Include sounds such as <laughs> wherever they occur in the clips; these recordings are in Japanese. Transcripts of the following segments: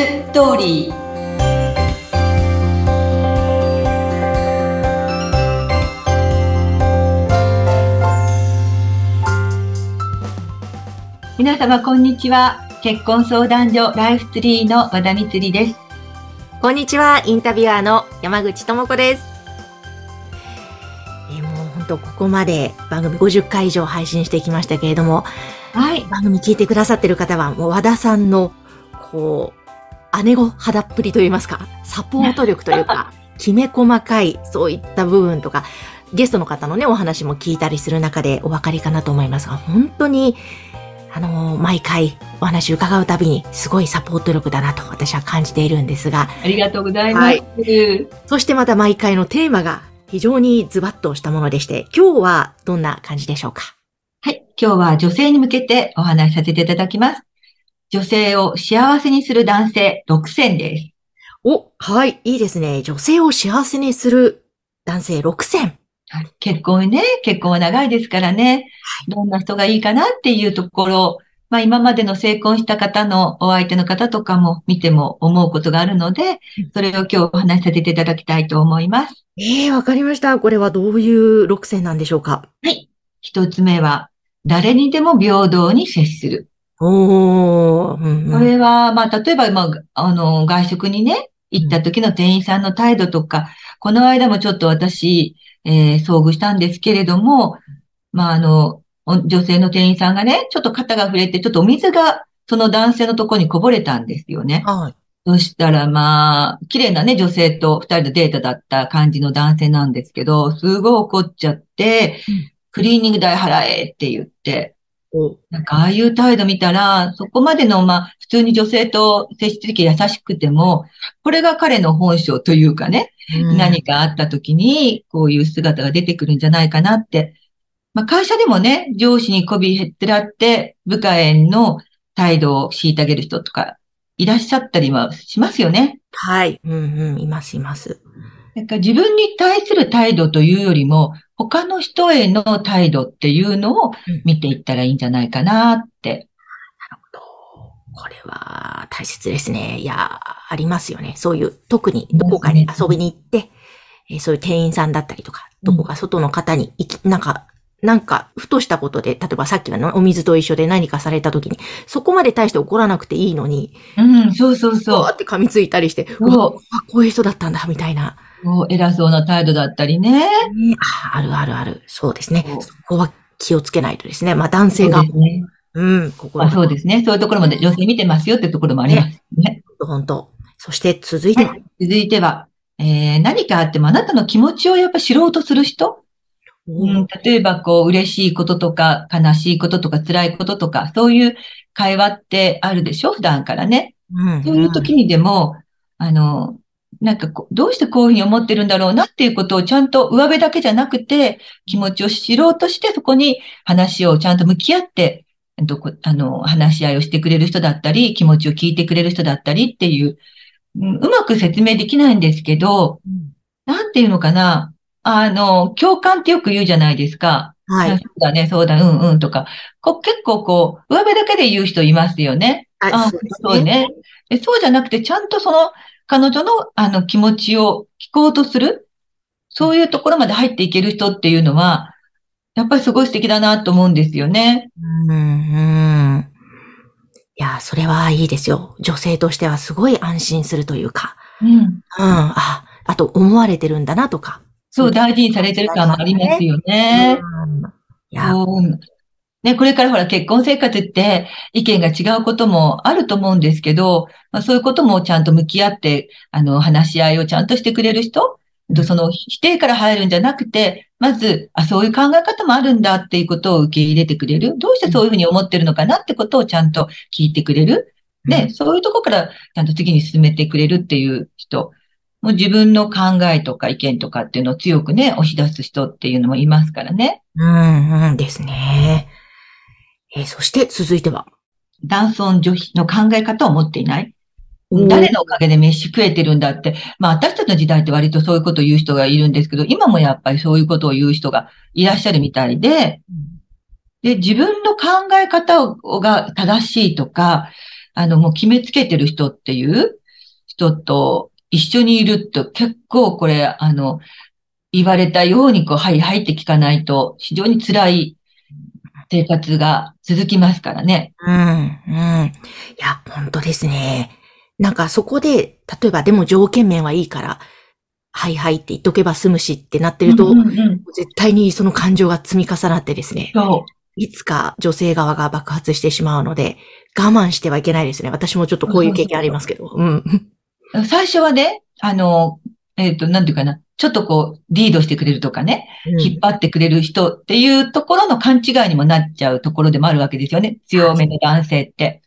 ストーリー皆様こんにちは結婚相談所ライフツリーの和田光ですこんにちはインタビュアーの山口智子ですえー、もう本当ここまで番組50回以上配信してきましたけれどもはい番組聞いてくださってる方はもう和田さんのこう姉御肌っぷりといいますかサポート力というか <laughs> きめ細かいそういった部分とかゲストの方のね、お話も聞いたりする中でお分かりかなと思いますが、本当にあのー、毎回お話伺うたびにすごいサポート力だなと私は感じているんですが。ありがとうございます。はい、そしてまた毎回のテーマが非常にズバッとしたものでして、今日はどんな感じでしょうか？はい。今日は女性に向けてお話しさせていただきます。女性を幸せにする男性6選です。お、はい、いいですね。女性を幸せにする男性6選。結婚ね、結婚は長いですからね、どんな人がいいかなっていうところ、まあ今までの成婚した方のお相手の方とかも見ても思うことがあるので、それを今日お話しさせていただきたいと思います。ええー、わかりました。これはどういう6選なんでしょうか？はい。一つ目は、誰にでも平等に接する。おー。うんうん、これは、まあ例えば、まあ、あの、外食にね、行った時の店員さんの態度とか、この間もちょっと私、えー、遭遇したんですけれども、まあ、あの、女性の店員さんがね、ちょっと肩が触れて、ちょっとお水がその男性のところにこぼれたんですよね。はい。そしたらまあ、綺麗なね、女性と二人のデータだった感じの男性なんですけど、すごい怒っちゃって、うん、クリーニング代払えって言って、なんかああいう態度見たら、そこまでの、まあ、普通に女性と接してき優しくても、これが彼の本性というかね、うん、何かあった時に、こういう姿が出てくるんじゃないかなって。まあ、会社でもね、上司に媚びへってらって、部下への態度を敷いてあげる人とか、いらっしゃったりはしますよね。はい。うんうん、います、います。なんか自分に対する態度というよりも、他の人への態度っていうのを見ていったらいいんじゃないかなって。なるほど。これは大切ですね。いや、ありますよね。そういう、特にどこかに遊びに行って、えそういう店員さんだったりとか、どこか外の方に行き、なんか、なんか、ふとしたことで、例えばさっきのお水と一緒で何かされた時に、そこまで大して怒らなくていいのに、うん、そうそうそう。って噛みついたりして、うわ、こういう人だったんだ、みたいな。偉そうな態度だったりね。ああるあるある。そうですね。そこは気をつけないとですね。まあ男性が。ね、うん、ここは。そうですね。そういうところまで女性見てますよってところもありますね。本当そして続いては、はい、続いては、えー、何かあってもあなたの気持ちをやっぱ知ろうとする人？うん、例えば、こう、嬉しいこととか、悲しいこととか、辛いこととか、そういう会話ってあるでしょ？普段からね。うん、そういう時にでも、あの、なんかこう、どうしてこういうふうに思ってるんだろうなっていうことをちゃんと上辺だけじゃなくて、気持ちを知ろうとして、そこに話をちゃんと向き合って、どこ、あの、話し合いをしてくれる人だったり、気持ちを聞いてくれる人だったりっていう、うまく説明できないんですけど、うん、なんていうのかな。あの、共感ってよく言うじゃないですか。はい。そうだね、そうだ、うんうんとか。こ結構こう、上辺だけで言う人いますよね。はい、あそうね。そうじゃなくて、ちゃんとその、彼女のあの気持ちを聞こうとする、そういうところまで入っていける人っていうのは、やっぱりすごい素敵だなと思うんですよね。うん、うん。いや、それはいいですよ。女性としてはすごい安心するというか。うん。うん。あ、あと思われてるんだなとか。そう、大事にされてる感もありますよね。うん。いや、ね、これからほら結婚生活って意見が違うこともあると思うんですけど、まあ、そういうこともちゃんと向き合って、あの、話し合いをちゃんとしてくれる人その否定から入るんじゃなくて、まず、あ、そういう考え方もあるんだっていうことを受け入れてくれる。どうしてそういうふうに思ってるのかなってことをちゃんと聞いてくれる。で、うん、そういうとこからちゃんと次に進めてくれるっていう人。もう自分の考えとか意見とかっていうのを強くね、押し出す人っていうのもいますからね。うん、うんですね。えー、そして続いては男尊女卑の考え方を持っていない。誰のおかげで飯食えてるんだって。まあ私たちの時代って割とそういうことを言う人がいるんですけど、今もやっぱりそういうことを言う人がいらっしゃるみたいで、で、自分の考え方が正しいとか、あの、もう決めつけてる人っていう人と一緒にいると結構これ、あの、言われたようにこう、はい、入って聞かないと非常に辛い生活が続きますからね。うん、うん。いや、本当ですね。なんかそこで、例えばでも条件面はいいから、はいはいって言っとけば済むしってなってると、うんうんうん、絶対にその感情が積み重なってですね。そう。いつか女性側が爆発してしまうので、我慢してはいけないですね。私もちょっとこういう経験ありますけど。うん。最初はね、あの、えっ、ー、と、なんていうかな。ちょっとこう、リードしてくれるとかね、うん、引っ張ってくれる人っていうところの勘違いにもなっちゃうところでもあるわけですよね。強めの男性って。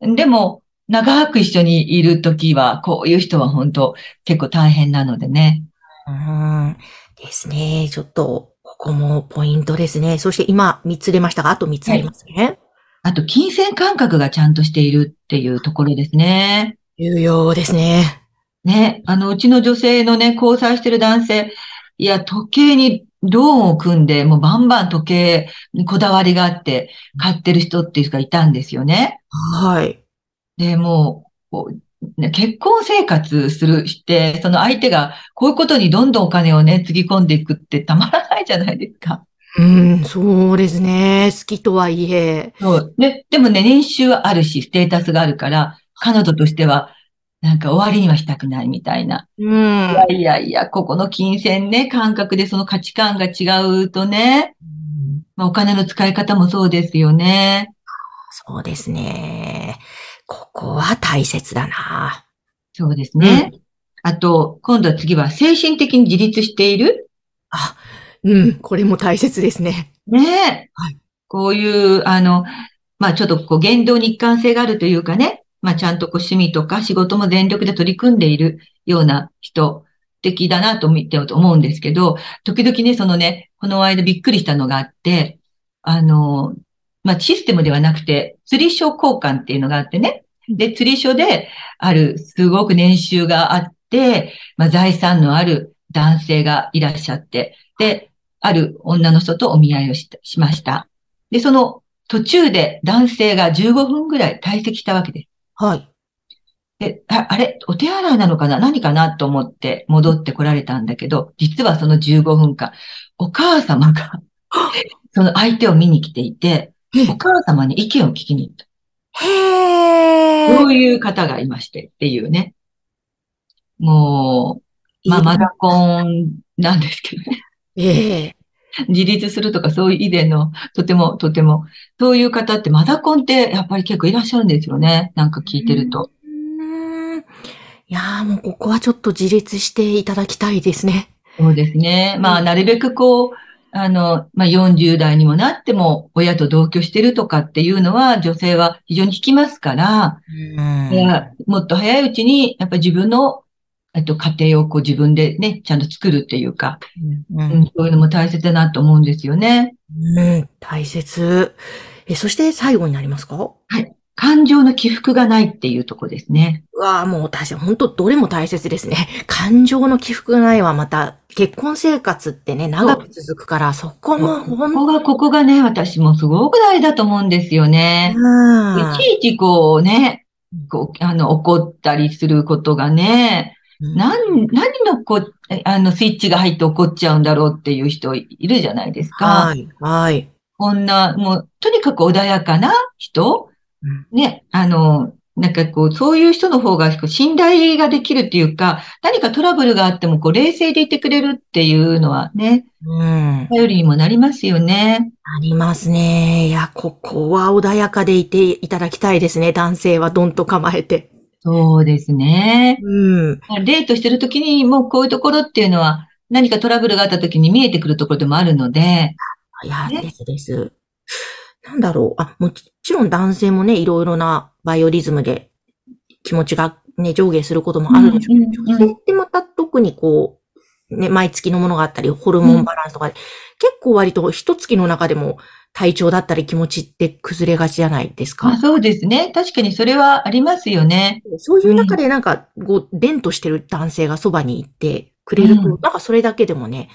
うん、でも、長く一緒にいるときは、こういう人は本当結構大変なのでね。うん。ですね。ちょっと、ここもポイントですね。そして今3つ出ましたが、あと3つありますね。はい、あと、金銭感覚がちゃんとしているっていうところですね。重要ですね。ね、あの、うちの女性のね、交際してる男性、いや、時計にローンを組んで、もうバンバン時計にこだわりがあって買ってる人っていう人がいたんですよね。はい。で、もう、結婚生活するして、その相手がこういうことにどんどんお金をね、つぎ込んでいくってたまらないじゃないですか。うん、そうですね。好きとはいえ。そう。で、でもね、年収はあるし、ステータスがあるから、彼女としては、なんか終わりにはしたくないみたいな。うん。いやいやいや、ここの金銭ね、感覚でその価値観が違うとね、まあ、お金の使い方もそうですよね。そうですね。ここは大切だな。そうですね。うん、あと、今度は次は精神的に自立している？あ、うん、これも大切ですね。ねえ。はい。こういう、あの、まあちょっとこう言動に一貫性があるというかね、まあ、ちゃんとこう趣味とか仕事も全力で取り組んでいるような人的だなと見てと思うんですけど、時々ね、そのね、この間びっくりしたのがあって、あの、まあ、システムではなくて、釣り書交換っていうのがあってね。で、釣り書である、すごく年収があって、まあ、財産のある男性がいらっしゃって、で、ある女の人とお見合いをししました。で、その途中で男性が15分ぐらい退席したわけです。はい。で、ああれ、お手洗いなのかな？何かなと思って戻ってこられたんだけど、実はその15分間、お母様が <gasps> その相手を見に来ていて、お母様に意見を聞きに行った。へー。そういう方がいましてっていうね。もう、まあ、マダコンなんですけどね。ええ <laughs> 自立するとかそういう以前の、とても、とても、そういう方ってマザコンってやっぱり結構いらっしゃるんですよね。なんか聞いてると。いやーもうここはちょっと自立していただきたいですね。そうですね。まあ、なるべくこう、あの、まあ、40代にもなっても親と同居してるとかっていうのは女性は非常に聞きますから、いやもっと早いうちにやっぱり自分のえっと、家庭をこう自分でね、ちゃんと作るっていうか、うん、うん、そういうのも大切だなと思うんですよね。うん、大切。え、そして最後になりますか？はい。感情の起伏がないっていうとこですね。うわもう私、本当どれも大切ですね。感情の起伏がないはまた、結婚生活ってね、長く続くから、そこもここが、ここがね、私もすごく大事だと思うんですよね。うん、いちいちこうね、こう、あの、怒ったりすることがね、何、何のこ、あの、スイッチが入って怒っちゃうんだろうっていう人いるじゃないですか。はい、はい。こんな、もう、とにかく穏やかな人、うん、ね、あの、なんかこう、そういう人の方が信頼ができるっていうか、何かトラブルがあってもこう、冷静でいてくれるっていうのはね、うん。頼りにもなりますよね。ありますね。いや、ここは穏やかでいていただきたいですね。男性はどんと構えて。そうですね。うん。デートしてるときに、もうこういうところっていうのは、何かトラブルがあったときに見えてくるところでもあるので。いや、ね、ですです。なんだろう。あ、もちろん男性もね、いろいろなバイオリズムで気持ちがね、上下することもあるでしょうけど、女性ってまた特にこう、ね、毎月のものがあったり、ホルモンバランスとかで、うん、結構割と一月の中でも体調だったり気持ちって崩れがちじゃないですか？そうですね。確かにそれはありますよね。そういう中でなんか、こう、伝としてる男性がそばに行ってくれると、うん、なんかそれだけでもね、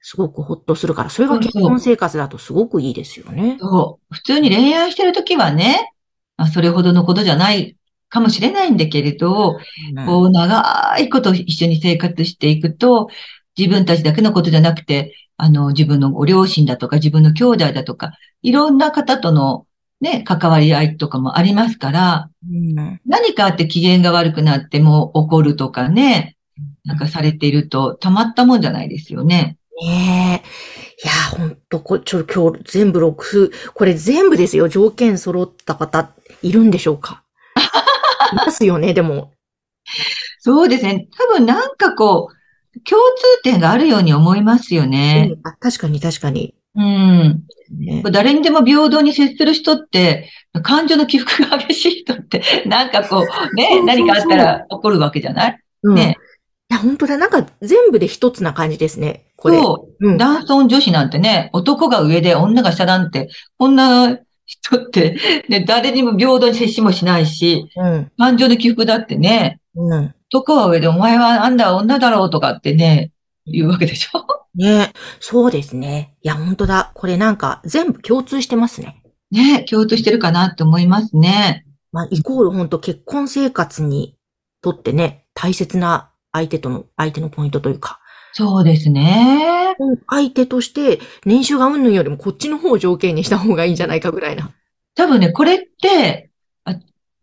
すごくほっとするから、それが結婚生活だとすごくいいですよね。そう。普通に恋愛してるときはね、まあ、それほどのことじゃないかもしれないんだけれど、うん、こう、長いこと一緒に生活していくと、自分たちだけのことじゃなくて、あの、自分のご両親だとか、自分の兄弟だとか、いろんな方とのね、関わり合いとかもありますから、うん、何かあって機嫌が悪くなっても怒るとかね、なんかされていると、たまったもんじゃないですよね。ねえ。いや、ほんと、こ、ちょ、今日全部6、これ全部ですよ。条件揃った方、いるんでしょうか？<laughs> いますよね、でも。そうですね。多分なんかこう、共通点があるように思いますよね。うん、あ確かに確かに。うん。ね、誰にでも平等に接する人って、感情の起伏が激しい人って、<laughs> なんかこう、ね、何かあったら怒るわけじゃない、うん、ね。いや、本当だ。なんか全部で一つな感じですね。これ。そう。うん、男尊女子なんてね、男が上で女が下なんて、こんな人って、ね、誰にも平等に接しもしないし、うん、感情の起伏だってね、うん、男は上でお前はあんだ女だろうとかってね、言うわけでしょ？ねそうですね。いや、本当だ。これなんか全部共通してますね。ね共通してるかなって思いますね。まあ、イコール本当結婚生活にとってね、大切な相手との、相手のポイントというか。そうですね。相手として、年収がうんぬんよりもこっちの方を条件にした方がいいんじゃないかぐらいな。多分ね、これって、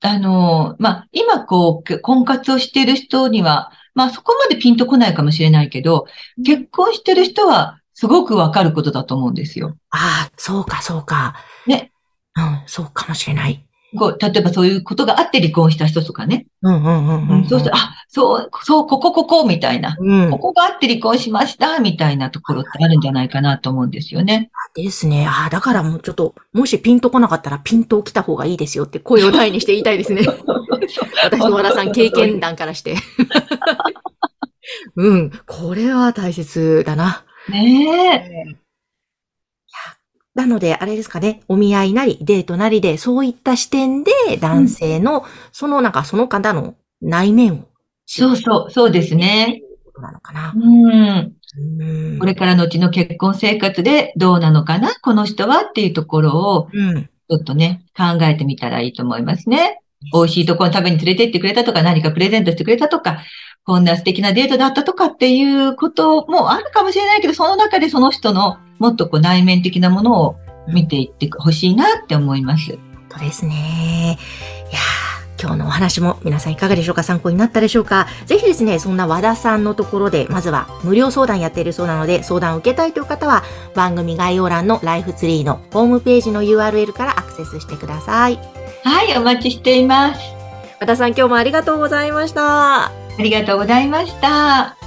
ああの、まあ、今こう、婚活をしている人には、まあそこまでピンとこないかもしれないけど、結婚してる人はすごくわかることだと思うんですよ。ああ、そうか、そうか。ね。うん、そうかもしれない。こう、例えばそういうことがあって離婚した人とかね。うんうんうんうん、うん、そうすると、あ、そう、そう、ここ、ここ、みたいな、うん。ここがあって離婚しました、みたいなところってあるんじゃないかなと思うんですよね。ですね。ああ、だからもうちょっと、もしピンとこなかったらピンと来た方がいいですよって声を大にして言いたいですね。<laughs> 私と和田さん経験談からして。<laughs> うん。これは大切だな。ねえ。なので、あれですかね、お見合いなり、デートなりで、そういった視点で、男性の、うん、その、なんか、その方の内面を。そうそう、そうですね。ことなのかな。うん。これからのうちの結婚生活でどうなのかなこの人はっていうところを、うん、ちょっとね、考えてみたらいいと思いますね。美味しいところ食べに連れて行ってくれたとか、何かプレゼントしてくれたとか、こんな素敵なデートだったとかっていうこともあるかもしれないけど、その中でその人のもっとこう内面的なものを見ていってほしいなって思います。そうですね。いや今日のお話も皆さんいかがでしょうか？参考になったでしょうかぜひですね、そんな和田さんのところで、まずは無料相談やっているそうなので、相談を受けたいという方は、番組概要欄のライフツリーのホームページの URL からアクセスしてください。はい、お待ちしています。和田さん、今日もありがとうございました。ありがとうございました。